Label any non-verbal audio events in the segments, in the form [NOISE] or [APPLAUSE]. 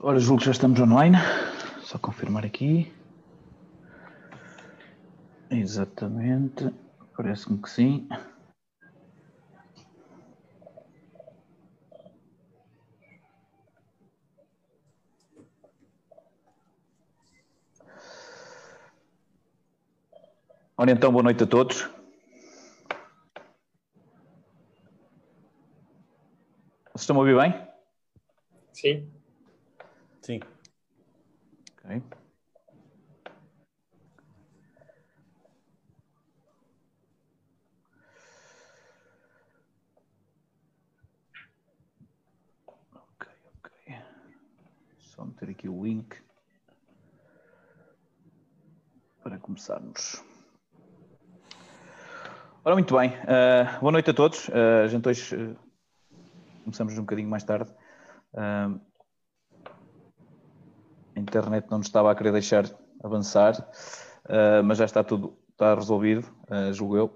Ora, julgo que já estamos online. Só confirmar aqui. Exatamente. Parece-me que sim. Ora então, boa noite a todos. Vocês estão a ouvir bem? Sim. Sim. Ok. Ok, ok. Só meter aqui o link para começarmos. Ora, muito bem. Uh, boa noite a todos. Uh, a gente hoje uh, começamos um bocadinho mais tarde. Uh, a internet não nos estava a querer deixar avançar, uh, mas já está tudo está resolvido, uh, julgo eu.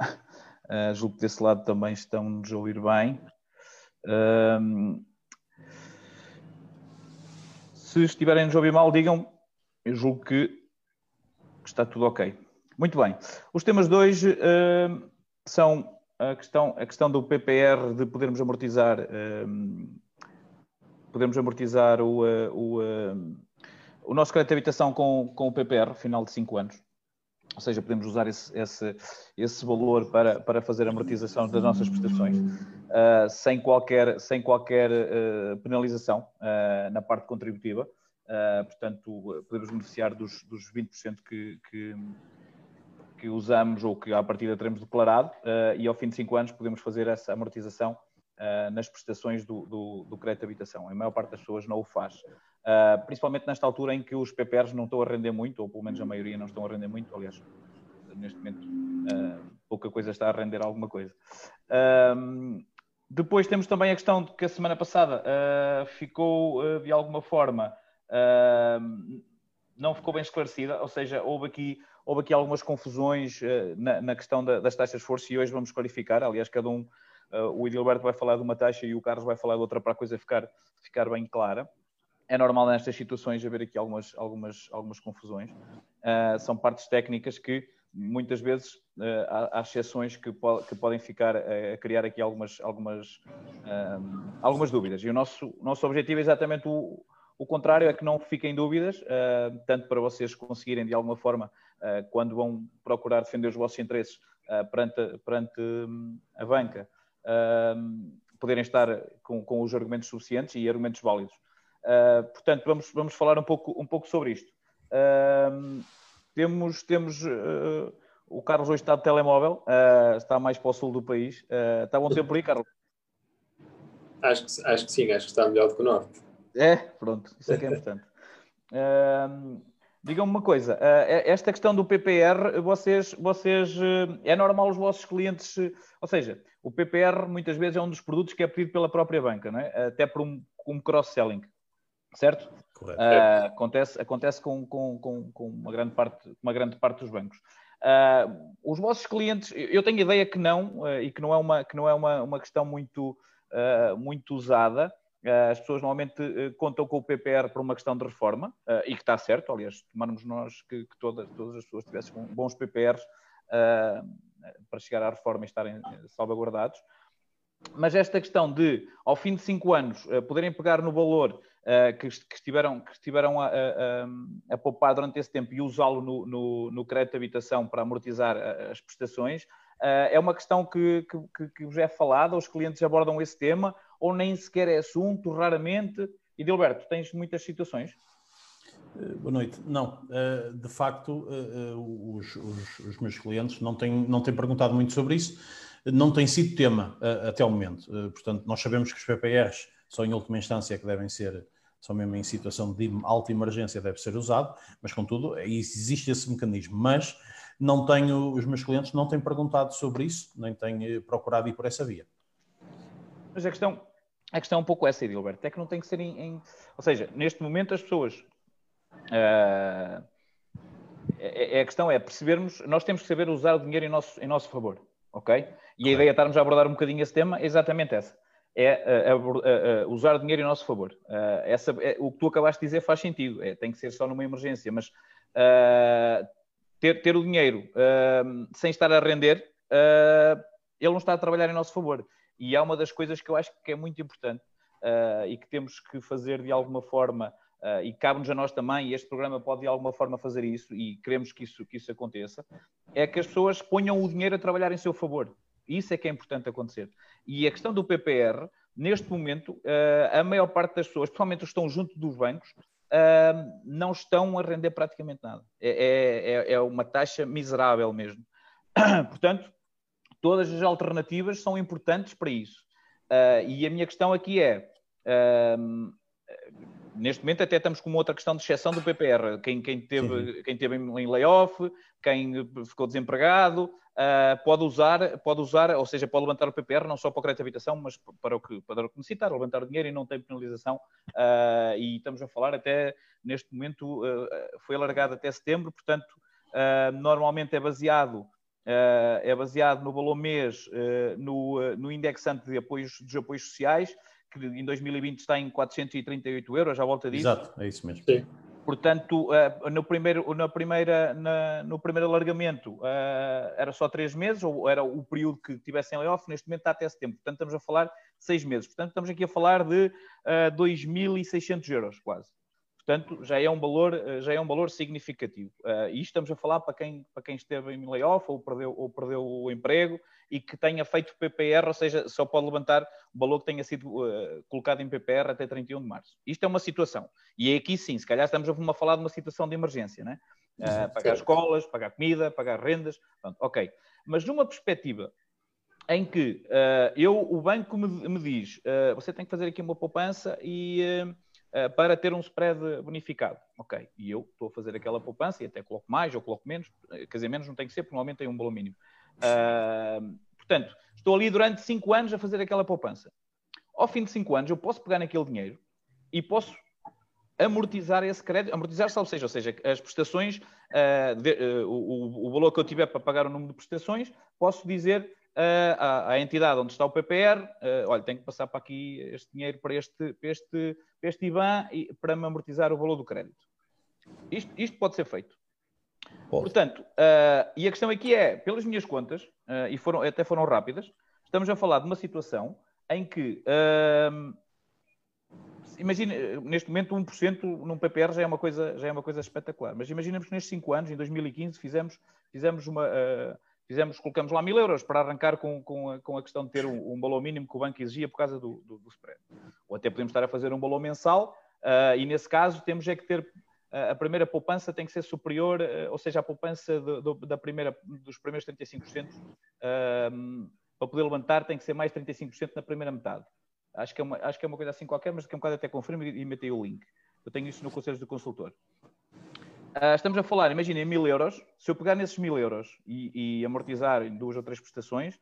Uh, [LAUGHS] julgo que desse lado também estão-nos a ouvir bem. se estiverem a ouvir mal, digam. Eu julgo que está tudo ok. Muito bem. Os temas de hoje são a questão, a questão do PPR de podermos amortizar, podermos amortizar o, o o nosso crédito de habitação com, com o PPR, final de 5 anos. Ou seja, podemos usar esse, esse, esse valor para, para fazer amortização das nossas prestações uh, sem qualquer, sem qualquer uh, penalização uh, na parte contributiva. portanto, podemos beneficiar dos, dos 20% que, que, que, usamos ou que à partida teremos declarado e ao fim de 5 anos podemos fazer essa amortização nas prestações do, do, do crédito de habitação. A maior parte das pessoas não o faz. Uh, principalmente nesta altura em que os PPRs não estão a render muito, ou pelo menos a maioria não estão a render muito, aliás, neste momento pouca coisa está a render alguma coisa. Uh, depois temos também a questão de que a semana passada ficou de alguma forma não ficou bem esclarecida, ou seja, houve aqui, houve aqui algumas confusões na, na, questão da, das taxas de esforço e hoje vamos clarificar, aliás, cada um, o Edilberto vai falar de uma taxa e o Carlos vai falar de outra para a coisa ficar, ficar bem clara é normal nestas situações haver aqui algumas, algumas, algumas confusões. Uh, são partes técnicas que muitas vezes há, há, exceções que, po que podem ficar a, criar aqui algumas, algumas, algumas dúvidas. E o nosso, nosso objetivo é exatamente o, o contrário, é que não fiquem dúvidas, tanto para vocês conseguirem de alguma forma, quando vão procurar defender os vossos interesses perante, perante hum, a banca, poderem estar com, com os argumentos suficientes e argumentos válidos. Uh, portanto, vamos, vamos falar um pouco, um pouco sobre isto. Uh, temos temos o Carlos hoje está de telemóvel, está mais para o sul do país. está bom tempo aí, Carlos? Acho que, acho que sim, acho que está melhor do que o norte. É, pronto, isso é que é importante. [LAUGHS] Digam-me uma coisa, esta questão do PPR, vocês, vocês, é normal os vossos clientes, ou seja, o PPR muitas vezes é um dos produtos que é pedido pela própria banca, não é? até por um, um cross-selling certo? Correto. Uh, acontece acontece com, com, com, com, uma, grande parte, uma grande parte dos bancos. Uh, os vossos clientes, eu tenho ideia que não, uh, e que não é uma, que não é uma, uma questão muito, muito usada. As pessoas normalmente contam com o PPR por uma questão de reforma, e que está certo, aliás, tomarmos nós que, que todas, todas as pessoas tivessem bons PPRs para chegar à reforma e estarem salvaguardados. Mas esta questão de, ao fim de cinco anos, poderem pegar no valor que, estiveram, que estiveram a, a, a, poupar durante esse tempo e usá-lo no, no, no, crédito de habitação para amortizar eh, as prestações, é uma questão que, que, que vos é falada, os clientes abordam esse tema, ou nem sequer é assunto, raramente. E Dilberto, tens muitas situações? Boa noite. Não, de facto, os, os, os, meus clientes não têm, não têm perguntado muito sobre isso, não tem sido tema até o momento. Portanto, nós sabemos que os PPRs só em última instância que devem ser só mesmo em situação de alta emergência deve ser usado, mas contudo existe esse mecanismo. Mas não tenho, os meus clientes não têm perguntado sobre isso, nem têm eh, procurado ir por essa via. Mas a questão, a questão é um pouco essa, Edilberto, é que não tem que ser em, em ou seja, neste momento as pessoas uh, é, a questão é percebermos, nós temos que saber usar o dinheiro em nosso, em nosso favor. ok? E a ideia de estarmos a abordar um bocadinho esse tema é exatamente essa. É uh, uh, uh, usar o dinheiro em nosso favor. essa, é, o que tu acabaste de dizer faz sentido. É, tem que ser só numa emergência, mas ter, ter o dinheiro sem estar a render, ele não está a trabalhar em nosso favor. E é uma das coisas que eu acho que é muito importante e que temos que fazer de alguma forma Uh, e cabe-nos a nós também, e este programa pode de alguma forma fazer isso, e queremos que isso, que isso aconteça, é que as pessoas ponham o dinheiro a trabalhar em seu favor. Isso é que é importante acontecer. E a questão do PPR, neste momento, uh, a maior parte das pessoas, principalmente os que estão junto dos bancos, uh, não estão a render praticamente nada. É, é, é, é uma taxa miserável mesmo. [COUGHS] Portanto, todas as alternativas são importantes para isso. e a minha questão aqui é neste momento até estamos com uma outra questão de exceção do PPR. Quem, quem, teve, quem teve em layoff, quem ficou desempregado, uh, pode usar, pode usar, ou seja, pode levantar o PPR não só para o crédito de habitação, mas para o que, para o que necessitar, levantar o dinheiro e não tem penalização. Uh, e estamos a falar até, neste momento, uh, foi alargado até setembro, portanto, normalmente é baseado é baseado no valor mês, no, no indexante de apoios, dos apoios sociais, que em 2020 está em 438 euros, à volta disso. Exato, é isso mesmo. Sim. Portanto, no, primeiro, na primeira, na, no primeiro alargamento era só três meses, ou era o período que tivessem layoff, neste momento está até setembro. Portanto, estamos a falar de seis meses. Portanto, estamos aqui a falar de uh, eh, 2.600 euros, quase. Portanto, já é um valor, já é um valor significativo. Uh, e estamos a falar para quem, para quem esteve em layoff ou perdeu, ou perdeu o emprego e que tenha feito PPR, ou seja, só pode levantar o valor que tenha sido uh, colocado em PPR até 31 de março. Isto é uma situação. E é aqui sim, se calhar estamos a falar de uma situação de emergência, né? Uh, pagar escolas, pagar comida, pagar rendas, pronto, ok. Mas numa perspectiva em que uh, eu, o banco me, me diz, você tem que fazer aqui uma poupança e eh, para ter um spread bonificado. Ok, e eu estou a fazer aquela poupança e até coloco mais ou coloco menos, eh, quer dizer, menos não tem que ser, porque normalmente tem um valor mínimo. Uh, portanto, estou ali durante 5 anos a fazer aquela poupança. Ao fim de 5 anos, eu posso pegar naquele dinheiro e posso amortizar esse crédito, amortizar-se, ou seja, ou seja, as prestações, uh, de, uh, o, o, valor que eu tiver para pagar o número de prestações, posso dizer à, à, entidade onde está o PPR, uh, olha, tenho que passar para aqui este dinheiro para este, para este, para este IBAN e, para me amortizar o valor do crédito. Isto, isto pode ser feito. Pode. Portanto, uh, e a questão aqui é, pelas minhas contas, uh, e foram, até foram rápidas, estamos a falar de uma situação em que, uh, imagina, neste momento 1% num PPR já é, uma coisa, já é uma coisa espetacular, mas imaginemos que nestes 5 anos, em 2015, fizemos, fizemos uma, fizemos, colocamos lá mil euros para arrancar com, com, a, com a questão de ter um, um valor mínimo que o banco exigia por causa do, do, do spread. Ou até podemos estar a fazer um valor mensal uh, e nesse caso temos é que ter uh, a primeira poupança tem que ser superior, uh, ou seja, a poupança do, da primeira, dos primeiros 35% para poder levantar tem que ser mais 35% na primeira metade. Acho que, é uma, acho que é uma coisa assim qualquer, mas que um bocado até confirmo e, e metei o link. Eu tenho isso no Conselho do Consultor. Uh, estamos a falar, imaginem, mil euros. Se eu pegar nesses mil euros e, e amortizar em duas ou três prestações,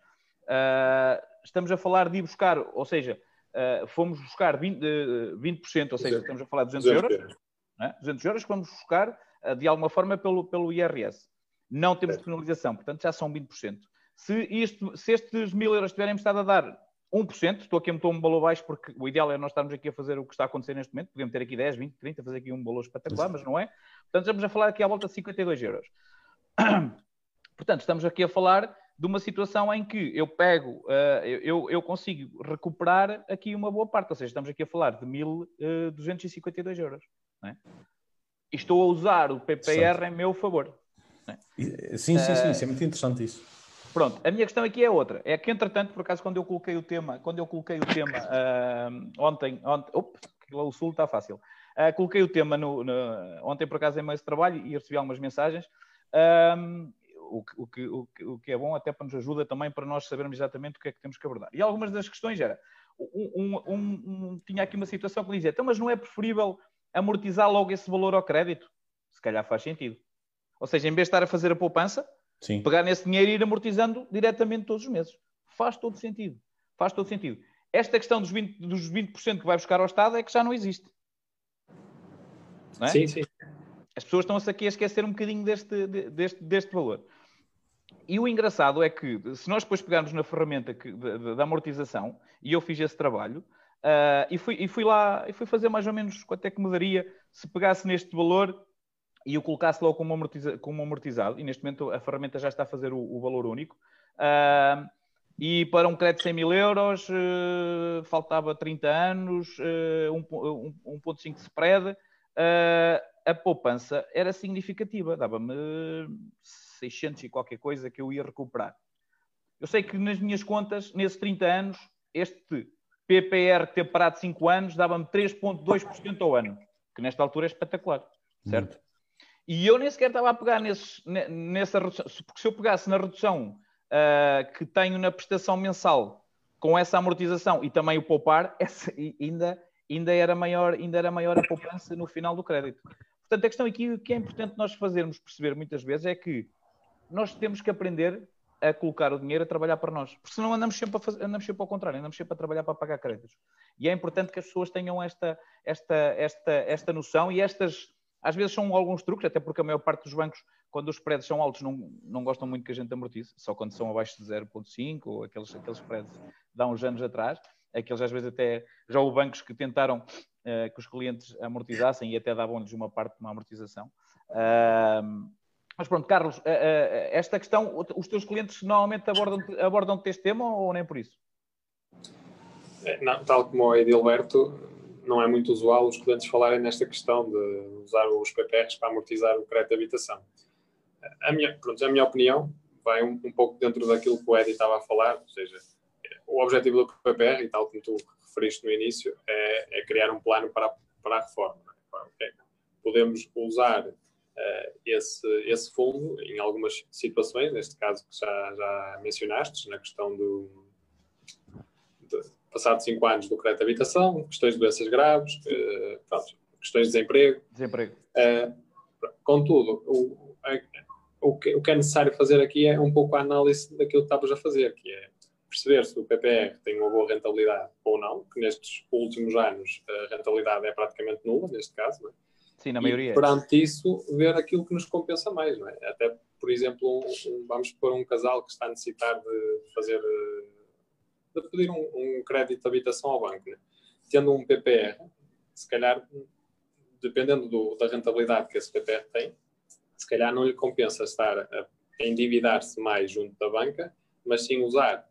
uh, estamos a falar de ir buscar, ou seja, uh, fomos buscar 20%, 20% ou seja, estamos a falar de 200 euros. Né? 200 euros que vamos buscar de alguma forma pelo, pelo IRS. Não temos penalização, portanto já são 20%. Se, isto, se estes mil euros tiverem estado a dar 1%, estou aqui a meter um valor baixo porque o ideal é nós estarmos aqui a fazer o que está a acontecer neste momento, podemos ter aqui 10, 20, 30, fazer aqui um valor espetacular, mas não é. Portanto, estamos a falar aqui à volta de 52 euros. [CLEARS THROAT] Portanto, estamos aqui a falar de uma situação em que eu pego, uh, eu, eu consigo recuperar aqui uma boa parte, ou seja, estamos aqui a falar de 1.252 uh, euros. É? E estou a usar o PPR em meu favor. É? Sim, sim, sim, isso é muito interessante isso. Pronto, a minha questão aqui é outra. É que, entretanto, por acaso, quando eu coloquei o tema, quando eu coloquei o tema uh, ontem, ontem, opa, o sul está fácil. Uh, coloquei o tema no, no, ontem, por acaso, em mais trabalho e recebi algumas mensagens. Um, o, o, que, o, o, que é bom até para nos ajuda também para nós sabermos exatamente o que é que temos que abordar. E algumas das questões era, um, um, um, tinha aqui uma situação que dizia, então, mas não é preferível amortizar logo esse valor ao crédito? Se calhar faz sentido. Ou seja, em vez de estar a fazer a poupança, Sim. Pegar nesse dinheiro e ir amortizando diretamente todos os meses. Faz todo sentido. Faz todo sentido. Esta questão dos 20%, dos 20 que vai buscar ao Estado é que já não existe. Não é? Sim, sim. As pessoas estão-se aqui a esquecer um bocadinho deste, deste, deste valor. e o engraçado é que, se nós depois pegarmos na ferramenta que, da amortização, e eu fiz esse trabalho, uh, e, fui, e fui lá e fui fazer mais ou menos quanto é que me daria se pegasse neste valor e o colocasse logo como, amortiza, como amortizado, e neste momento a ferramenta já está a fazer o, o valor único. Uh, e para um crédito de 100 mil euros uh, faltava 30 anos, uh, 1.5 spread, uh, a poupança era significativa, dava-me 600 e qualquer coisa que eu ia recuperar. Eu sei que nas minhas contas, nesses 30 anos, este PPR que teve parado 5 anos dava-me 3,2% ao ano, que nesta altura é espetacular, certo? E eu nem sequer estava a pegar nesses, nessa redução, porque se eu pegasse na redução uh, que tenho na prestação mensal com essa amortização e também o poupar, [LAUGHS] essa, ainda, ainda, era maior, ainda era maior a poupança no final do crédito. Portanto, a questão aqui que é importante nós fazermos perceber muitas vezes é que nós temos que aprender a colocar o dinheiro a trabalhar para nós. Porque senão andamos sempre, a fazer, andamos sempre ao contrário, andamos sempre a trabalhar para pagar créditos. E é importante que as pessoas tenham esta, esta, esta, esta noção e estas, às vezes são alguns truques, até porque a maior parte dos bancos, quando os spreads são altos, não, não gostam muito que a gente amortize, só quando são abaixo de 0.5 ou aqueles, aqueles spreads de há uns anos atrás. Aqueles às vezes até, já houve bancos que tentaram uh, que os clientes amortizassem e até davam-lhes uma parte de uma amortização. Uh, mas pronto, Carlos, uh, esta questão, os teus clientes normalmente abordam, abordam este tema ou nem por isso? É, não, tal como o Edilberto, não é muito usual os clientes falarem nesta questão de usar os PPRs para amortizar o crédito de habitação. A minha, pronto, a minha opinião vai um, um pouco dentro daquilo que o Edi estava a falar, ou seja, o objetivo do PPR, e tal como tu referiste no início, é, é criar um plano para, para a reforma. É? Podemos usar uh, esse, esse fundo em algumas situações, neste caso que já, já mencionaste, na questão do, passado cinco anos do crédito de habitação, questões de doenças graves, uh, pronto, questões de desemprego. Desemprego. Uh, contudo, o, o, que, o que é necessário fazer aqui é um pouco a análise daquilo que estavas a fazer, que é perceber se o PPR tem uma boa rentabilidade ou não, que nestes últimos anos a rentabilidade é praticamente nula, neste caso, é? Sim, na maioria. E, perante isso, ver aquilo que nos compensa mais, não é? Até, por exemplo, um, um, vamos pôr um casal que está a necessitar de fazer de pedir um, um crédito de habitação ao banco. Né? Tendo um PPR, se calhar, dependendo do, da rentabilidade que esse PPR tem, se calhar não lhe compensa estar a, endividar-se mais junto da banca, mas sim usar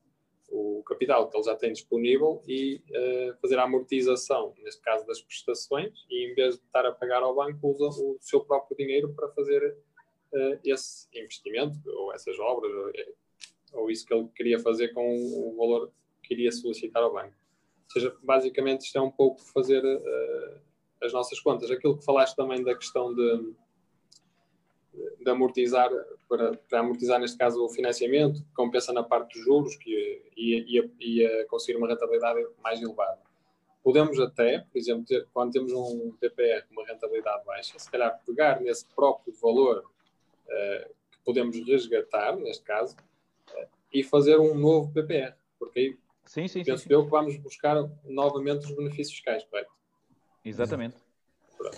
o capital que ele já tem disponível e uh, fazer a amortização, neste caso das prestações, e em vez de estar a pagar ao banco, usa o seu próprio dinheiro para fazer uh, esse investimento, ou essas obras, ou, ou, isso que ele queria fazer com o valor que iria solicitar ao banco. Ou seja, basicamente isto é um pouco fazer uh, as nossas contas. Aquilo que falaste também da questão de, de amortizar, para, para, amortizar neste caso o financiamento, que compensa na parte dos juros, que ia, ia conseguir uma rentabilidade mais elevada. Podemos até, por exemplo, ter, quando temos um PPR com uma rentabilidade baixa, se calhar pegar nesse próprio valor uh, que podemos resgatar, neste caso, uh, e fazer um novo PPR, porque aí Sim, sim, Penso sim, eu que vamos buscar novamente os benefícios fiscais, correto? Exatamente.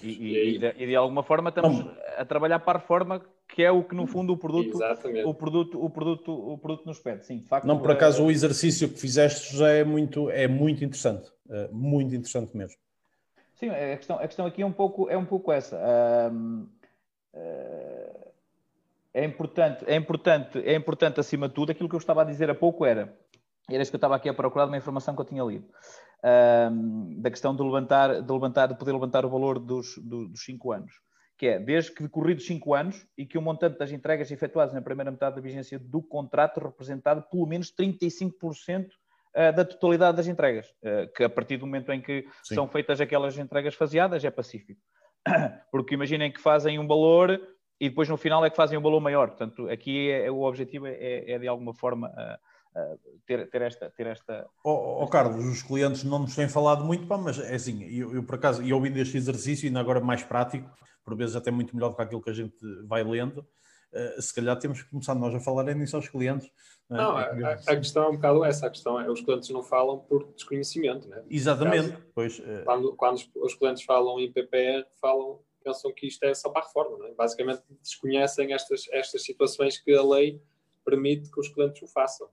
E, e, e, de, e, de, alguma forma estamos a trabalhar para a reforma que é o que no fundo o produto o produto o produto o produto nos pede sim de facto não por acaso é... o exercício que fizeste já é muito é muito interessante é muito interessante mesmo. Sim a questão a questão aqui é um pouco é um pouco essa. É importante é importante é importante acima de tudo aquilo que eu estava a dizer há pouco era era isso que eu estava aqui a procurar de uma informação que eu tinha lido. Um, da questão de levantar, de levantar, de poder levantar o valor dos, dos 5 anos. Que é, desde que decorridos 5 anos e que o montante das entregas efetuadas na primeira metade da vigência do contrato representado pelo menos 35% ah, da totalidade das entregas, ah, que a partir do momento em que Sim. são feitas aquelas entregas faseadas é pacífico. [COUGHS] Porque imaginem que fazem um valor e depois no final é que fazem um valor maior. Portanto, aqui é, o objetivo é, é de alguma forma uh, ter, ter esta. Ter esta... Oh, oh, Carlos, os clientes não nos têm falado muito, pá, mas é assim, eu, eu por acaso, e ouvindo este exercício, ainda agora mais prático, por vezes até muito melhor do que aquilo que a gente vai lendo, uh, se calhar temos que começar nós a falar é nisso aos clientes. Não, não é? a, a, questão é um bocado essa, a questão é os clientes não falam por desconhecimento, né? Exatamente. Caso, pois, uh... quando, quando os, os, clientes falam em PPR, falam, pensam que isto é só para a reforma, né? basicamente desconhecem estas, estas situações que a lei permite que os clientes o façam.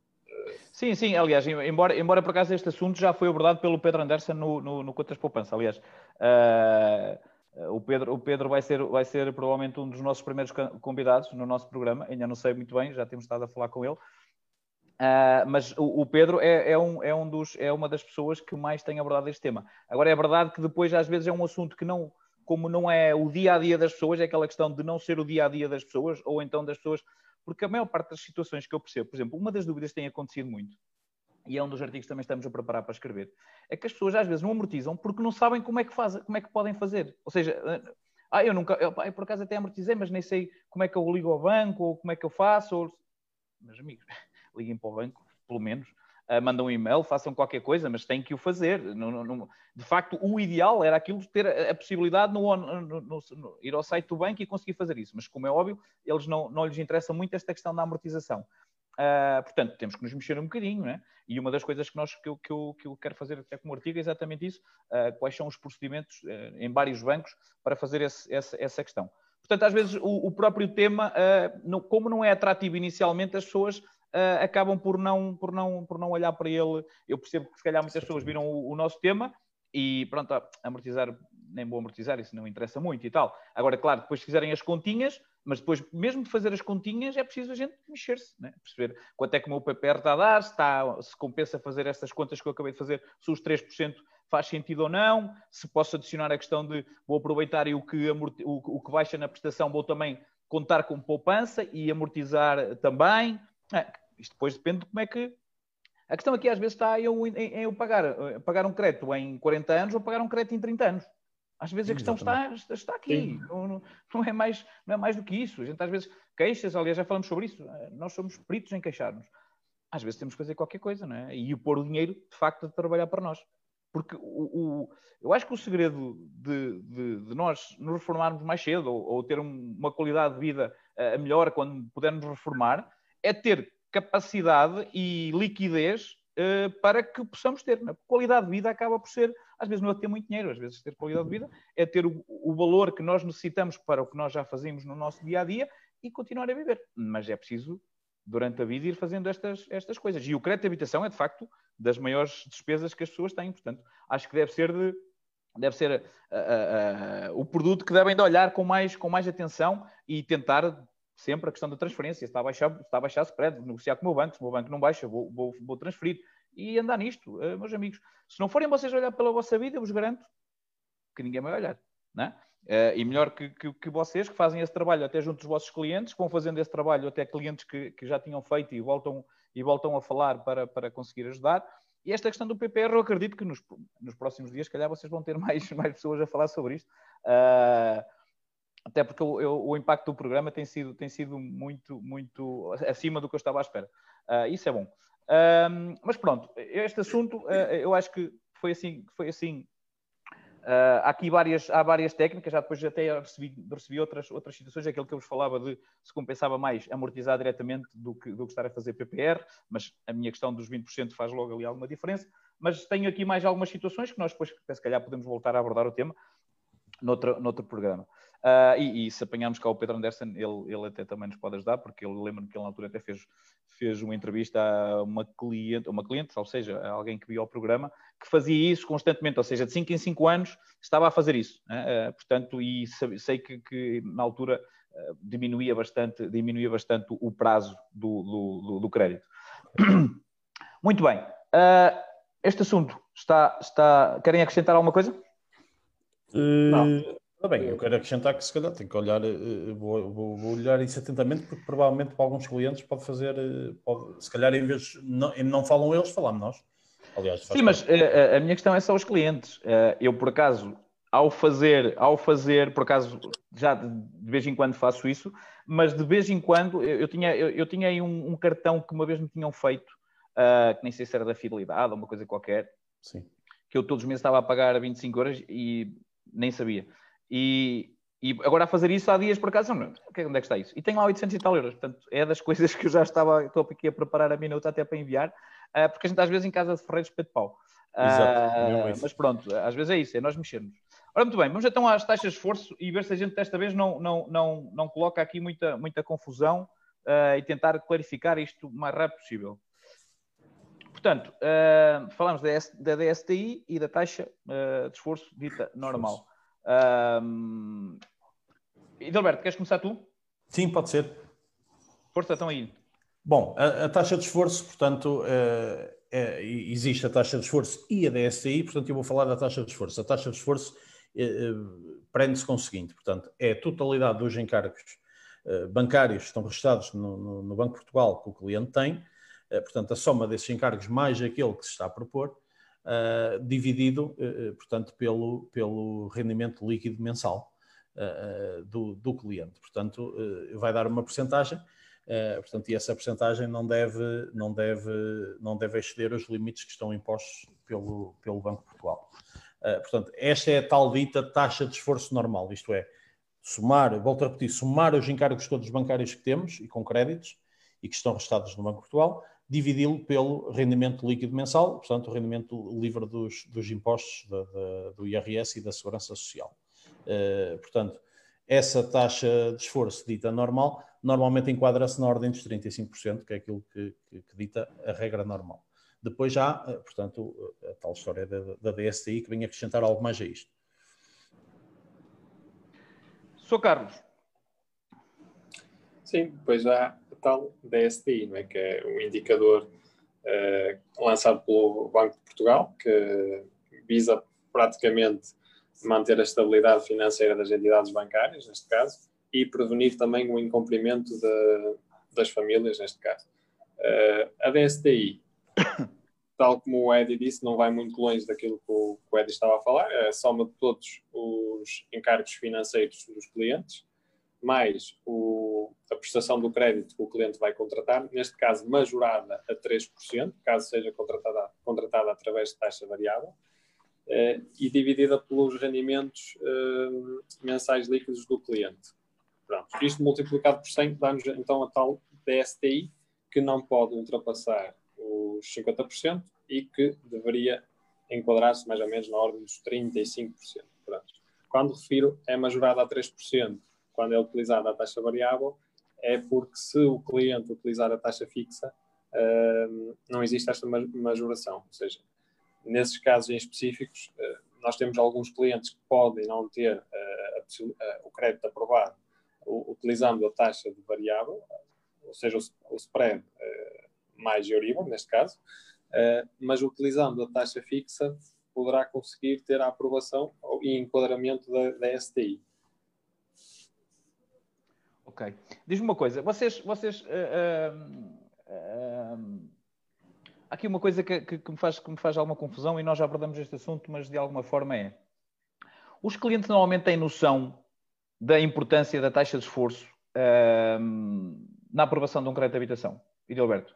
Sim, sim, aliás, embora, embora por acaso este assunto já foi abordado pelo Pedro Anderson no, no, no Contas Poupança, aliás. Uh, o Pedro, o Pedro vai, ser, vai ser provavelmente um dos nossos primeiros convidados no nosso programa, ainda não sei muito bem, já temos estado a falar com ele. Uh, mas o, o Pedro é, é, um, é, um dos, é uma das pessoas que mais tem abordado este tema. Agora, é verdade que depois, às vezes, é um assunto que não, como não é o dia a dia das pessoas, é aquela questão de não ser o dia a dia das pessoas, ou então das pessoas porque a maior parte das situações que eu percebo, por exemplo, uma das dúvidas que tem acontecido muito, e é um dos artigos que também estamos a preparar para escrever, é que as pessoas às vezes não amortizam porque não sabem como é que, faz, como é que podem fazer. Ou seja, ah, eu nunca, eu, eu por acaso até amortizei, mas nem sei como é que eu ligo ao banco, ou como é que eu faço. Ou... Meus amigos, [LAUGHS] liguem para o banco, pelo menos, uh, mandam um e-mail, façam qualquer coisa, mas têm que o fazer. No, no, de facto, o ideal era aquilo de ter a, possibilidade de ir ao site do banco e conseguir fazer isso. Mas, como é óbvio, eles não, não lhes interessa muito esta questão da amortização. Uh, portanto, temos que nos mexer um bocadinho, né? E uma das coisas que, nós, que, eu, que, eu, que eu quero fazer até como artigo é exatamente isso: uh, quais são os procedimentos uh, em vários bancos para fazer esse, essa, essa questão. Portanto, às vezes o, o próprio tema, no, como não é atrativo inicialmente, as pessoas uh, acabam por não, por, não, por não olhar para ele. Eu percebo que se calhar muitas pessoas viram o, o nosso tema e pronto, amortizar, nem vou amortizar, isso não interessa muito e tal. Agora, claro, depois fizerem as continhas, mas depois, mesmo de fazer as continhas, é preciso a gente mexer-se, né? perceber quanto é que o meu PPR está a dar, se, está, se compensa fazer estas contas que eu acabei de fazer, se os 3% faz sentido ou não, se posso adicionar a questão de vou aproveitar e o que, amorti, o, o que baixa na prestação vou também contar com poupança e amortizar também. Isto depois depende de como é que. A questão aqui às vezes está em eu, em eu pagar, eh, pagar um crédito em 40 anos ou pagar um crédito em 30 anos. Às vezes a questão está, está aqui, não, não, é mais, não é mais do que isso. A gente às vezes queixas, aliás, já falamos sobre isso. Eh, nós somos peritos em queixar-nos. Às vezes temos que fazer qualquer coisa, não é? E pôr o dinheiro, de facto, a trabalhar para nós. Porque o, o, eu acho que o segredo de, de, de, nós nos reformarmos mais cedo ou, ou ter uma qualidade de vida uh, melhor quando pudermos reformar é ter capacidade e liquidez uh, para que possamos ter. A qualidade de vida acaba por ser, às vezes não é ter muito dinheiro, às vezes ter qualidade de vida é ter o, o valor que nós necessitamos para o que nós já fazemos no nosso dia a dia e continuar a viver. Mas é preciso, durante a vida, ir fazendo estas, estas coisas. E o crédito de habitação é, de facto, das maiores despesas que as pessoas têm. Portanto, acho que deve ser de, deve ser uh, uh, uh, o produto que devem de olhar com mais, com mais atenção e tentar sempre a questão da transferência. Está a baixar, está a baixar spread, negociar com o meu banco. Se o meu banco não baixa, vou, vou, vou transferir. E andar nisto, uh, meus amigos. Se não forem vocês olhar pela vossa vida, vos garanto que ninguém vai olhar. Não é? Uh, e melhor que, que, que, vocês, que fazem esse trabalho até junto dos vossos clientes, que vão fazendo esse trabalho até clientes que, que já tinham feito e voltam, e voltam a falar para, para conseguir ajudar. E esta questão do PPR, eu acredito que nos, nos próximos dias, se calhar, vocês vão ter [LAUGHS] mais, mais pessoas a falar sobre isto. Uh, até porque eu, eu, o impacto do programa tem sido, tem sido muito, muito acima do que eu estava à espera. Uh, isso é bom. Mas pronto, este assunto uh, eu acho que foi assim, foi assim. Uh, há aqui várias, há várias técnicas, já depois até recebi, recebi outras, outras situações, aquilo que eu vos falava de se compensava mais amortizar diretamente do que, do que estar a fazer PPR, mas a minha questão dos 20% faz logo ali alguma diferença. Mas tenho aqui mais algumas situações que nós depois, se calhar, podemos voltar a abordar o tema noutro, noutro programa. Uh, e, e, se apanharmos cá o Pedro Anderson, ele, ele até também nos pode ajudar, porque ele lembra-me que ele na altura até fez, fez uma entrevista a uma cliente, uma cliente, ou seja, a alguém que viu o programa, que fazia isso constantemente, ou seja, de 5 em 5 anos estava a fazer isso. Né? Uh, portanto, e sei que, que na altura uh, diminuía, bastante, diminuía bastante o prazo do, do, do crédito. [COUGHS] Muito bem. este assunto está, está. Querem acrescentar alguma coisa? Não. Tá bem, eu quero acrescentar que se calhar tenho que olhar, eh, vou, vou, vou, olhar isso atentamente, porque provavelmente para alguns clientes pode fazer, eh, pode, se calhar em vez de não, não falam eles, falamos nós. Aliás, Sim, mas a, eh, a, minha questão é só os clientes. Eu, por acaso, ao fazer, ao fazer, por acaso, já de vez em quando faço isso, mas de vez em quando eu, eu tinha, eu, eu, tinha aí um, um, cartão que uma vez me tinham feito, uh, que nem sei se era da fidelidade ou uma coisa qualquer, Sim. que eu todos os meses estava a pagar 25 euros e nem sabia. E, e agora a fazer isso há dias por acaso, não, onde é que está isso? E tenho lá 800 e tal euros, portanto é das [LAUGHS] coisas que eu já estava, estou aqui a preparar a minuta até para enviar, uh, porque a gente às vezes em casa de ferreiros pé de pau. Uh, mas pronto, às vezes é isso, é nós mexermos. Ora, muito bem, vamos então às taxas de esforço e ver se a gente desta vez não, não, não, não coloca aqui muita, muita confusão uh, e tentar clarificar isto o mais rápido possível. Portanto, uh, falamos da, da, DSTI e da taxa uh, de esforço dita normal. Uh, Edilberto, queres começar tu? Sim, pode ser. Força, então aí. Bom, a, a taxa de esforço, portanto, é, é, existe a taxa de esforço e a DSTI, portanto, eu vou falar da taxa de esforço. A taxa de esforço é, prende-se com o seguinte, portanto, é a totalidade dos encargos bancários que estão registrados no, no, no Banco de Portugal que o cliente tem, portanto, a soma desses encargos mais aquele que se está a propor, dividido, portanto, pelo, pelo rendimento líquido mensal do, do cliente. Portanto, vai dar uma porcentagem Uh, portanto, e essa porcentagem não deve, não, deve, não deve exceder os limites que estão impostos pelo, pelo Banco de Portugal. Uh, portanto, esta é a tal dita taxa de esforço normal, isto é, somar, volto a repetir, somar os encargos todos bancários que temos e com créditos e que estão restados no Banco de Portugal, dividi-lo pelo rendimento líquido mensal, portanto, o rendimento livre dos, dos impostos da, da, do IRS e da Segurança Social. Uh, portanto, essa taxa de esforço dita normal normalmente enquadra-se na ordem dos 35%, que é aquilo que, que, que, dita a regra normal. Depois já, eh, portanto, a tal história da, da DSTI que vem acrescentar algo mais a isto. Sou Carlos. Sim, depois já tal DSTI, não é? que é um indicador uh, lançado pelo Banco de Portugal, que visa praticamente manter a estabilidade financeira das entidades bancárias, neste caso, e prevenir também o incumprimento de, das famílias, neste caso. Uh, a DSTI, [COUGHS] tal como o Edi disse, não vai muito longe daquilo que o, que o Edi estava a falar, é a soma de todos os encargos financeiros dos clientes, mais o, a prestação do crédito que o cliente vai contratar, neste caso majorada a 3%, caso seja contratada, contratada através de taxa variável, uh, e dividida pelos rendimentos uh, mensais líquidos do cliente. Pronto, isto multiplicado por 100 dá-nos então a tal DSTI que não pode ultrapassar os 50% e que deveria enquadrar-se mais ou menos na ordem dos 35%. Pronto. Quando refiro é majorada a 3%, quando é utilizada a taxa variável, é porque se o cliente utilizar a taxa fixa, uh, não existe esta majoração. Ou seja, nesses casos em específicos, uh, nós temos alguns clientes que podem não ter uh, o crédito aprovado utilizando a taxa de variável, ou seja, o, spread eh, mais Euribor, neste caso, eh, mas utilizando a taxa fixa poderá conseguir ter a aprovação e enquadramento da, da STI. Ok. Diz-me uma coisa, vocês, vocês uh, uh, uh, aqui uma coisa que, que, que, me faz, que me faz alguma confusão e nós já abordamos este assunto, mas de alguma forma é. Os clientes normalmente têm noção da importância da taxa de esforço uh, na aprovação de um crédito de habitação. Alberto.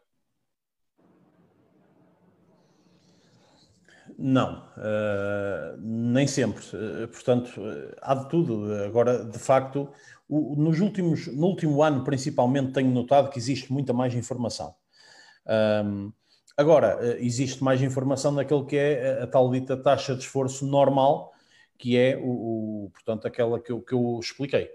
Não, uh, nem sempre. Uh, portanto, uh, há de tudo. Agora, de facto, o, nos últimos, no último ano, principalmente, tenho notado que existe muita mais informação. agora, existe mais informação naquilo que é a tal dita taxa de esforço normal, que é o, o portanto, aquela que eu, que eu expliquei.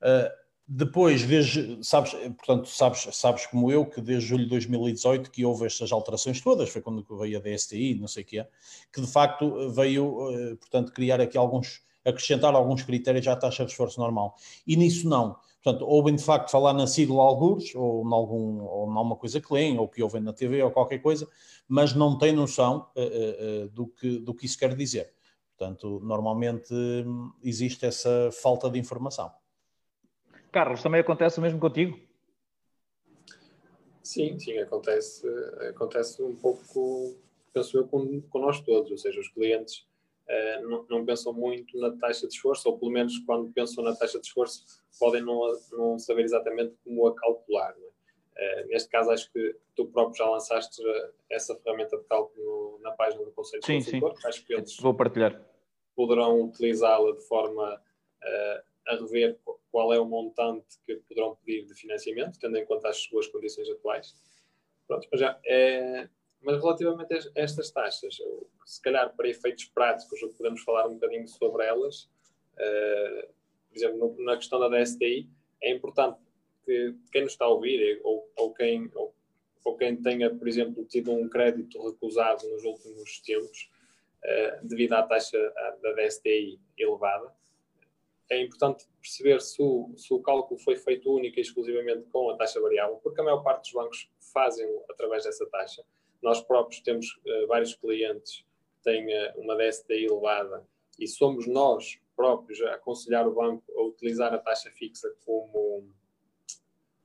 Uh, depois, desde, sabes, portanto, sabes, sabes como eu que desde julho de 2018 que houve estas alterações todas, foi quando veio a DSTI, não sei o que é, que de facto veio, uh, portanto, criar aqui alguns, acrescentar alguns critérios à taxa de esforço normal. E nisso não. Portanto, ouvem de facto falar na sigla alguns, ou em algum, ou em alguma coisa que leem, ou que ouvem na TV, ou qualquer coisa, mas não têm noção uh, uh, do, que, do que isso quer dizer. Portanto, normalmente hum, existe essa falta de informação. Carlos, também acontece o mesmo contigo? Sim, sim, acontece, acontece um pouco, penso eu, com, com nós todos, ou seja, os clientes eh, não, não, pensam muito na taxa de esforço, ou pelo menos quando pensam na taxa de esforço podem não, não saber exatamente como a calcular. É? Uh, neste caso, acho que tu próprio já lançaste essa ferramenta de cálculo na página do Conselho sim, de Consultor. Sim. Acho que eles Vou partilhar. poderão utilizá-la de forma uh, a rever qual é o montante que poderão pedir de financiamento, tendo em conta as suas condições atuais. Pronto, mas, já é, mas relativamente a estas taxas, se calhar para efeitos práticos, podemos falar um bocadinho sobre elas. Uh, por exemplo, no, na questão da DSTI, é importante que quem nos está a ouvir ou, ou quem, ou, ou, quem tenha, por exemplo, tido um crédito recusado nos últimos tempos, uh, devido à taxa da DSTI elevada, é importante perceber se o, se o cálculo foi feito única e exclusivamente com a taxa variável, porque a maior parte dos bancos fazem através dessa taxa. Nós próprios temos uh, vários clientes que têm uh, uma DSTI elevada e somos nós próprios a aconselhar o banco a utilizar a taxa fixa como, ou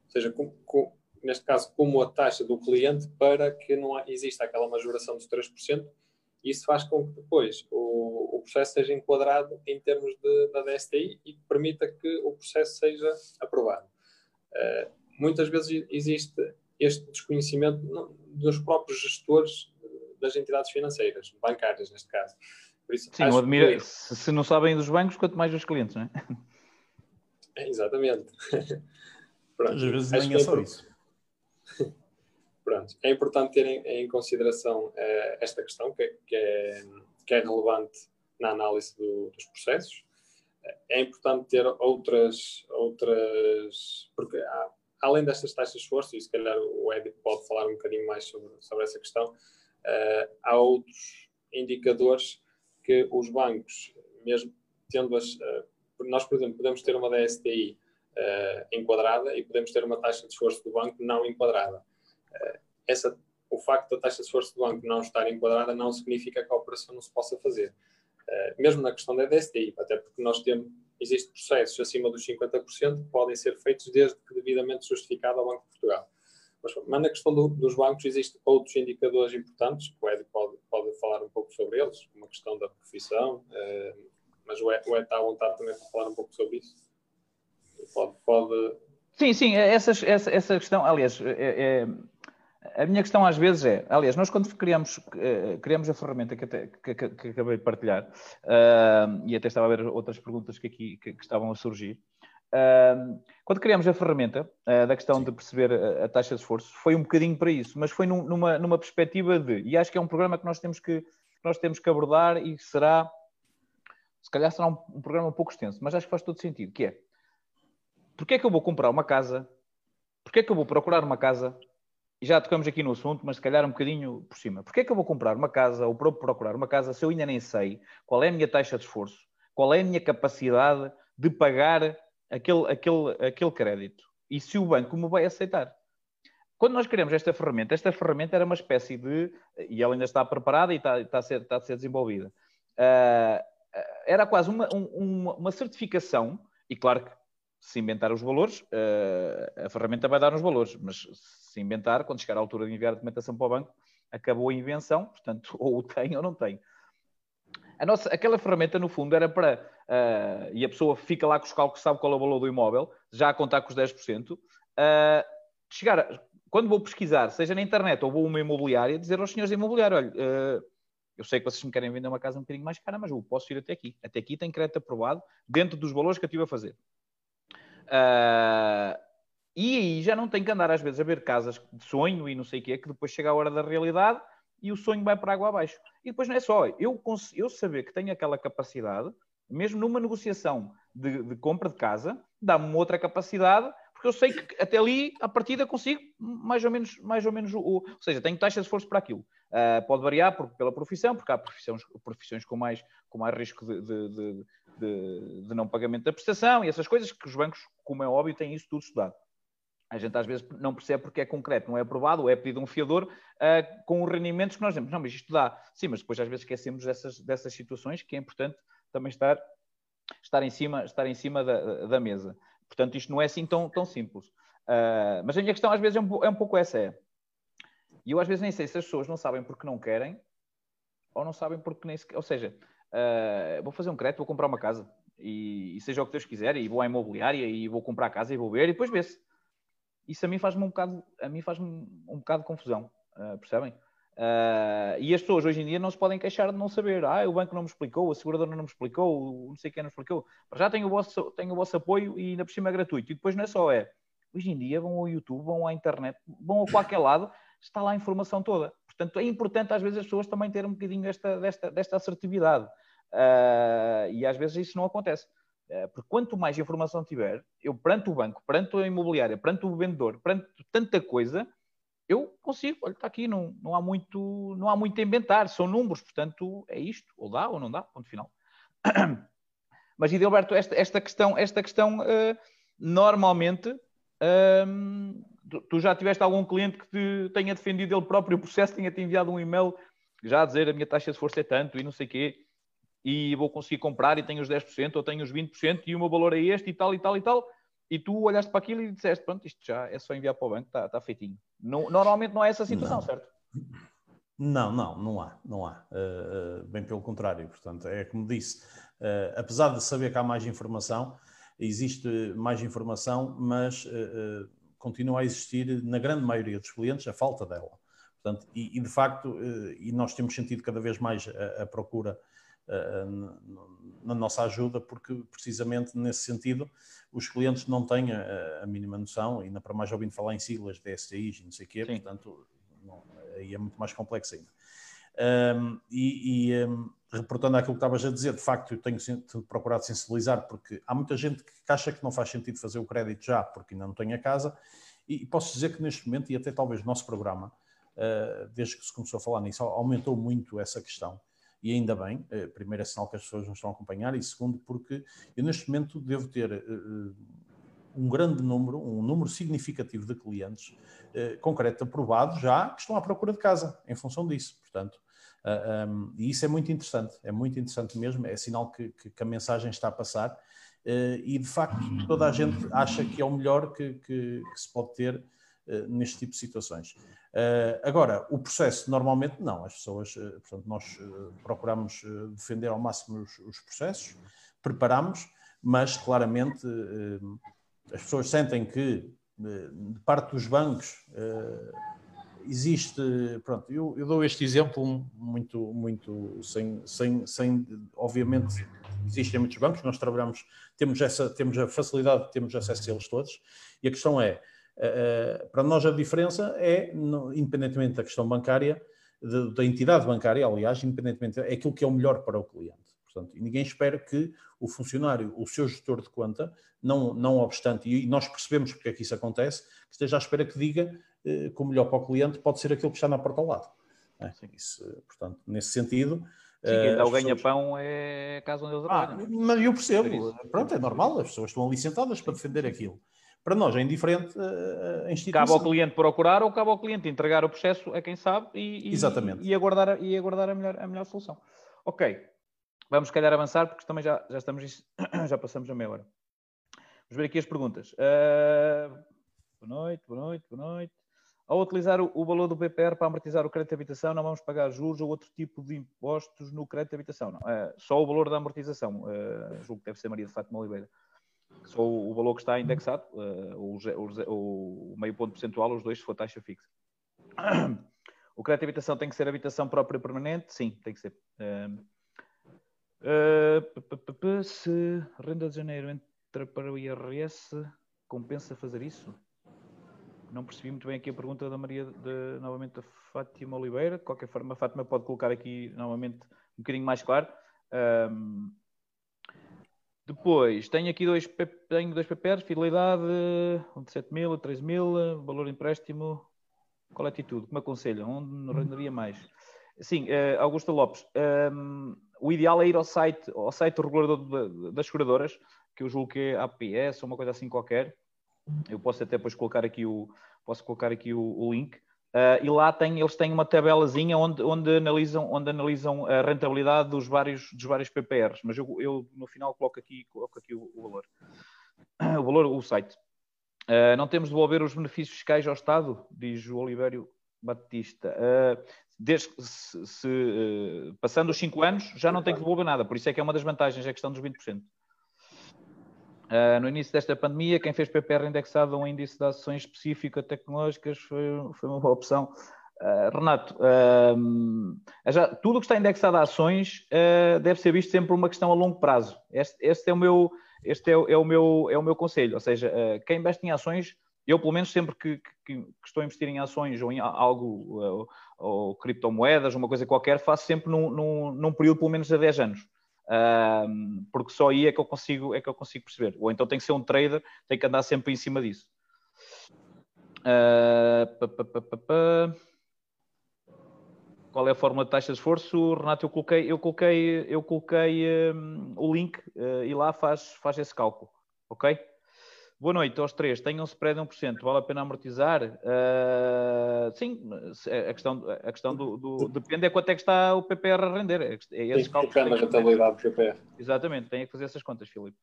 seja, com, com, neste caso, como a taxa do cliente para que não exista aquela majoração dos 3%. Isso faz com que depois o, o processo seja enquadrado em termos de, da DSTI e permita que o processo seja aprovado. Uh, muitas vezes existe este desconhecimento dos próprios gestores das entidades financeiras, bancárias neste caso. Por isso, Sim, admira, que... se não sabem dos bancos, quanto mais dos clientes, não é? é [LAUGHS] exatamente. [LAUGHS] Pronto, Às vezes nem é, é só isso. [LAUGHS] Pronto, é importante ter em, consideração uh, esta questão, que, que, é, que é relevante na análise do, dos processos. É importante ter outras, outras porque há, além destas taxas de esforço, e se calhar o Ed pode falar um bocadinho mais sobre, sobre essa questão, uh, há outros indicadores que os bancos, mesmo tendo as. Uh, nós, por exemplo, podemos ter uma DSTI eh, enquadrada e podemos ter uma taxa de esforço do banco não enquadrada. Essa, o facto da taxa de esforço do banco não estar enquadrada não significa que a operação não se possa fazer. mesmo na questão da DSTI, até porque nós temos, existem processos acima dos 50% que podem ser feitos desde que devidamente justificado ao Banco de Portugal. Mas, mas na questão do, dos bancos existem outros indicadores importantes, que o Ed pode, pode falar um pouco sobre eles, uma questão da profissão, uh, mas o Ed, o Ed está à vontade também para falar um pouco sobre isso. Pode, pode... Sim, sim, essa, essa, essa questão, aliás, é, é, a minha questão às vezes é, aliás, nós quando criamos, uh, criamos a ferramenta que, até, que, que, que acabei de partilhar, uh, e até estava a ver outras perguntas que aqui que, estavam a surgir, quando criamos a ferramenta uh, da questão Sim. de perceber a, a, taxa de esforço, foi um bocadinho para isso, mas foi num, numa, numa perspectiva de, e acho que é um programa que nós temos que, nós temos que abordar e será, se calhar será um, um, programa um pouco extenso, mas acho que faz todo sentido, que é, porque é que eu vou comprar uma casa, porque é que eu vou procurar uma casa, já tocamos aqui no assunto, mas se calhar um bocadinho por cima, porque é que eu vou comprar uma casa ou procurar uma casa se eu ainda nem sei qual é a minha taxa de esforço, qual é a minha capacidade de pagar aquele, aquele, aquele crédito e se o banco me vai aceitar. Quando nós criamos esta ferramenta, esta ferramenta era uma espécie de, e ela ainda está preparada e está, está, a, ser, está a ser desenvolvida, uh, era quase uma, um, uma certificação, e claro que se inventar os valores, uh, a ferramenta vai dar os valores, mas se inventar, quando chegar à altura de enviar a documentação para o banco, acabou a invenção, portanto, [LAUGHS] ou o tem ou não tem. A nossa, aquela ferramenta, no fundo, era para. Uh, e a pessoa fica lá com os cálculos, sabe qual é o valor do imóvel, já a contar com os 10%. Uh, ah, chegar, quando vou pesquisar, seja na internet ou vou a uma imobiliária, dizer aos senhores de imobiliário: olha, uh, eu sei que vocês me querem vender uma casa um bocadinho mais cara, mas eu posso ir até aqui. Até aqui tem crédito aprovado, dentro dos valores que eu estive a fazer. Uh, e aí já não tem que andar às vezes a ver casas de sonho e não sei o quê, que depois chega a hora da realidade e o sonho vai para água abaixo. E depois não é só, eu, eu saber que tenho aquela capacidade, mesmo numa negociação de, de compra de casa, dá-me outra capacidade, porque eu sei que até ali, a partida, consigo mais ou menos, mais ou menos o, ou seja, tenho taxa de esforço para aquilo. Uh, pode variar por, pela profissão, porque há profissões, profissões com, mais, com mais risco de, de, de, de não pagamento da prestação e essas coisas que os bancos, como é óbvio, têm isso tudo estudado a gente às vezes não percebe porque é concreto, não é aprovado, ou é pedido um fiador uh, com os rendimentos que nós temos. Não, mas isto dá. Sim, mas depois às vezes esquecemos dessas, dessas situações que é importante também estar, estar em cima, estar em cima da, da mesa. Portanto, isto não é assim tão, tão simples. Uh, mas a minha questão às vezes é um, é um pouco essa. É. E eu às vezes nem sei se as pessoas não sabem porque não querem ou não sabem porque nem sequer. Ou seja, uh, vou fazer um crédito, vou comprar uma casa e, e, seja o que Deus quiser, e vou à imobiliária e vou comprar casa e vou ver e depois vê-se isso a mim faz-me um bocado, a mim faz um bocado de confusão, uh, percebem? Uh, e as pessoas hoje em dia não se podem queixar de não saber. Ah, o banco não me explicou, a seguradora não me explicou, não sei quem não explicou. Mas já tenho o, vosso, tenho o vosso apoio e ainda por cima é gratuito. E depois não é só, é. Hoje em dia vão ao YouTube, vão à internet, vão a qualquer lado, está lá a informação toda. Portanto, é importante às vezes as pessoas também terem um bocadinho desta, desta, desta assertividade. Uh, e às vezes isso não acontece. Uh, porque quanto mais informação tiver, eu perante o banco, perante a imobiliária, perante o vendedor, perante tanta coisa, eu consigo, olha, está aqui, não, não, há muito, não há muito a inventar, são números, portanto, é isto, ou dá ou não dá, ponto final. [COUGHS] Mas, Edilberto, esta, esta questão, esta questão uh, normalmente, tu, tu, já tiveste algum cliente que te tenha defendido ele próprio o processo, tenha-te enviado um e-mail já a dizer a minha taxa de esforço é tanto e não sei o quê, e vou conseguir comprar e tenho os 10% ou tenho os 20% e o meu valor é este e tal e tal e tal, e tu olhaste para aquilo e disseste, pronto, isto já é só enviar para o banco, está, está feitinho. Não, normalmente não é essa a situação, não. certo? Não, não, não há, não há. Uh, bem pelo contrário, portanto, é como disse, uh, apesar de saber que há mais informação, existe mais informação, mas uh, continua a existir, na grande maioria dos clientes, a falta dela. Portanto, e, e de facto, e nós temos sentido cada vez mais a, a procura na nossa ajuda, porque precisamente nesse sentido os clientes não têm a, a mínima noção, ainda para mais ouvindo falar em siglas de STIs e não sei o quê, Sim. portanto não, aí é muito mais complexo ainda. Um, e, e um, reportando aquilo que estavas a dizer, de facto eu tenho procurado sensibilizar porque há muita gente que acha que não faz sentido fazer o crédito já porque ainda não tem a casa e, e posso dizer que neste momento, e até talvez o nosso programa, uh, desde que se começou a falar nisso, aumentou muito essa questão e ainda bem, eh, primeiro é sinal que as pessoas nos estão a acompanhar, e segundo, porque eu neste momento devo ter uh, um grande número, um número significativo de clientes concreto aprovados já que estão à procura de casa, em função disso. Portanto, um, e isso é muito interessante, é muito interessante mesmo, é sinal que, que, que a mensagem está a passar. e de facto, toda a gente acha que é o melhor que, que, que se pode ter neste tipo de situações. Uh, agora, o processo normalmente não, as pessoas, uh, portanto, nós procuramos defender ao máximo os, os processos, preparamos, mas claramente as pessoas sentem que de parte dos bancos existe, pronto, eu, eu, dou este exemplo muito, muito sem, sem, sem, obviamente existem muitos bancos, nós trabalhamos, temos essa, temos a facilidade, temos acesso a eles todos, e a questão é, para nós a diferença é, independentemente da questão bancária, da entidade bancária, aliás, independentemente, é aquilo que é o melhor para o cliente. Portanto, ninguém espera que o funcionário, o seu gestor de conta, não, não obstante, e nós percebemos porque é que isso acontece, que esteja à espera que diga uh, que o melhor para o cliente pode ser aquilo que está na porta ao lado. É? Isso, portanto, nesse sentido. Sim, dá o ganha-pão é a casa onde eles ah, trabalham. Ah, mas eu percebo, pronto, é normal, as pessoas estão ali sentadas para defender aquilo. Para nós é indiferente eh, a instituição. Cabe ao cliente procurar ou cabe ao cliente entregar o processo a quem sabe e, Exatamente. e, e aguardar, e aguardar a, melhor, a melhor solução. Ok, vamos se calhar avançar porque também já, já estamos, [COUGHS] já passamos a meia hora. Vamos ver aqui as perguntas. Uh, boa noite, boa noite, boa noite. Ao utilizar o, o, valor do PPR para amortizar o crédito de habitação, não vamos pagar juros ou outro tipo de impostos no crédito de habitação, não. Uh, só o valor da amortização. Uh, julgo que deve ser Maria de Fátima Oliveira só o, valor que está indexado, uh, o, o, o, meio ponto percentual, os dois, se for taxa fixa. [CLEARS THROAT] O crédito de habitação tem que ser habitação própria permanente? Sim, tem que ser. Uh, uh, se renda de janeiro entra para o IRS, compensa fazer isso? Não percebi muito bem aqui a pergunta da Maria, de, novamente da Fátima Oliveira. De qualquer forma, a Fátima pode colocar aqui novamente um bocadinho mais claro. Um, depois, tenho aqui dois, tenho dois PPRs, fidelidade, um de 7 mil, 13 mil, valor empréstimo. Qual é a atitude? Que me aconselham? Onde renderia mais? Sim, uh, Augusta Lopes, um, ehm, o ideal é ir ao site, ao site do regulador das seguradoras, que eu julgo que é APS ou uma coisa assim qualquer. Eu posso até depois colocar aqui o, posso colocar aqui o, o link. Uh, e lá tem, eles têm uma tabelazinha onde, onde, analisam, onde analisam a rentabilidade dos vários, dos vários PPRs, mas eu, eu no final coloco aqui, coloco aqui o, o valor. O valor, o site. Uh, não temos de devolver os benefícios fiscais ao Estado, diz o Olivério Batista. Uh, desde, se, se passando os 5 anos, já não tem que devolver nada, por isso é que é uma das vantagens, é a questão dos 20%. Uh, no início desta pandemia, quem fez PPR indexado a um índice de ações específico tecnológicas foi, foi uma boa opção. Uh, Renato, uh, já, tudo o que está indexado a ações deve ser visto sempre uma questão a longo prazo. Este, este é, o meu, este é, é, o meu, é o meu conselho. Ou seja, quem investe em ações, eu pelo menos sempre que, que, que estou a investir em ações ou em algo, ou, ou criptomoedas, uma coisa qualquer, faço sempre num, num, num período pelo menos de 10 anos. Uh, porque só aí é que eu consigo é que eu consigo perceber. Ou então tem que ser um trader, tem que andar sempre em cima disso. Uh, pa, pa, pa, Qual é a fórmula de taxa de esforço? Renato, eu coloquei, eu coloquei, eu coloquei um, o link uh, e lá faz, faz esse cálculo. Ok? Boa noite aos três. Tenham spread de 1%. Vale a pena amortizar? Uh, sim, a questão, a questão do, do, Depende é quanto é que está o PPR a render. É, é esse tem que focar rentabilidade do PPR. Exatamente, tem que fazer essas contas, Filipe.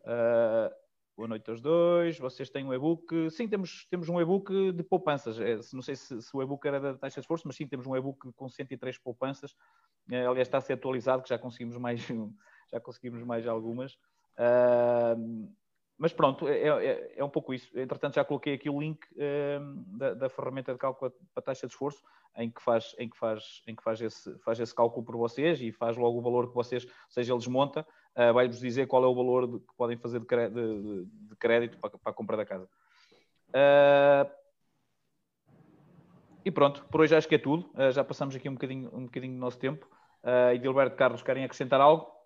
Uh, boa noite aos dois. Vocês têm um e-book? Sim, temos, temos um e-book de poupanças. É, não sei se, se, o e-book era da taxa de esforço, mas sim, temos um e-book com 103 poupanças. Uh, aliás, está a ser atualizado, que já conseguimos mais, já conseguimos mais algumas. Uh, mas pronto, é, é, é, um pouco isso. Entretanto, já coloquei aqui o link uh, da, da, ferramenta de cálculo para taxa de esforço, em que, faz, em que, faz, em que faz, esse, faz esse cálculo por vocês e faz logo o valor que vocês, seja, ele desmonta, uh, vai-vos dizer qual é o valor de, que podem fazer de, de, de crédito para, para, a compra da casa. Uh, e pronto, por hoje acho que é tudo. Uh, já passamos aqui um bocadinho, um bocadinho do nosso tempo. Uh, Edilberto Carlos, querem acrescentar algo?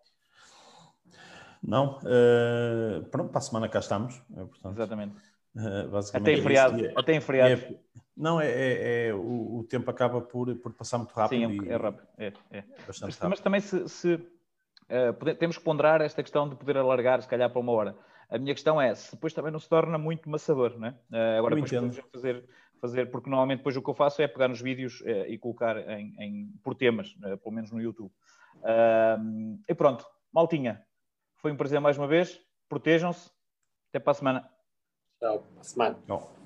Não, uh, pronto, para a semana cá estamos. É, portanto, Exatamente. Uh, até em feriado. É, até em feriado. É, não, é, é, é o, o, tempo acaba por, por passar muito rápido. Sim, é, rápido. É, é. Bastante mas, rápido. mas também se, se uh, pode, temos que ponderar esta questão de poder alargar, se calhar, para uma hora. A minha questão é se depois também não se torna muito maçador, não é? Uh, agora, depois podemos fazer, fazer, porque normalmente depois o que eu faço é pegar nos vídeos e colocar em, em por temas, pelo menos no YouTube. e pronto, maltinha, foi um prazer mais uma vez. Protejam-se. Até para a semana. Tchau. Para a semana. Tchau.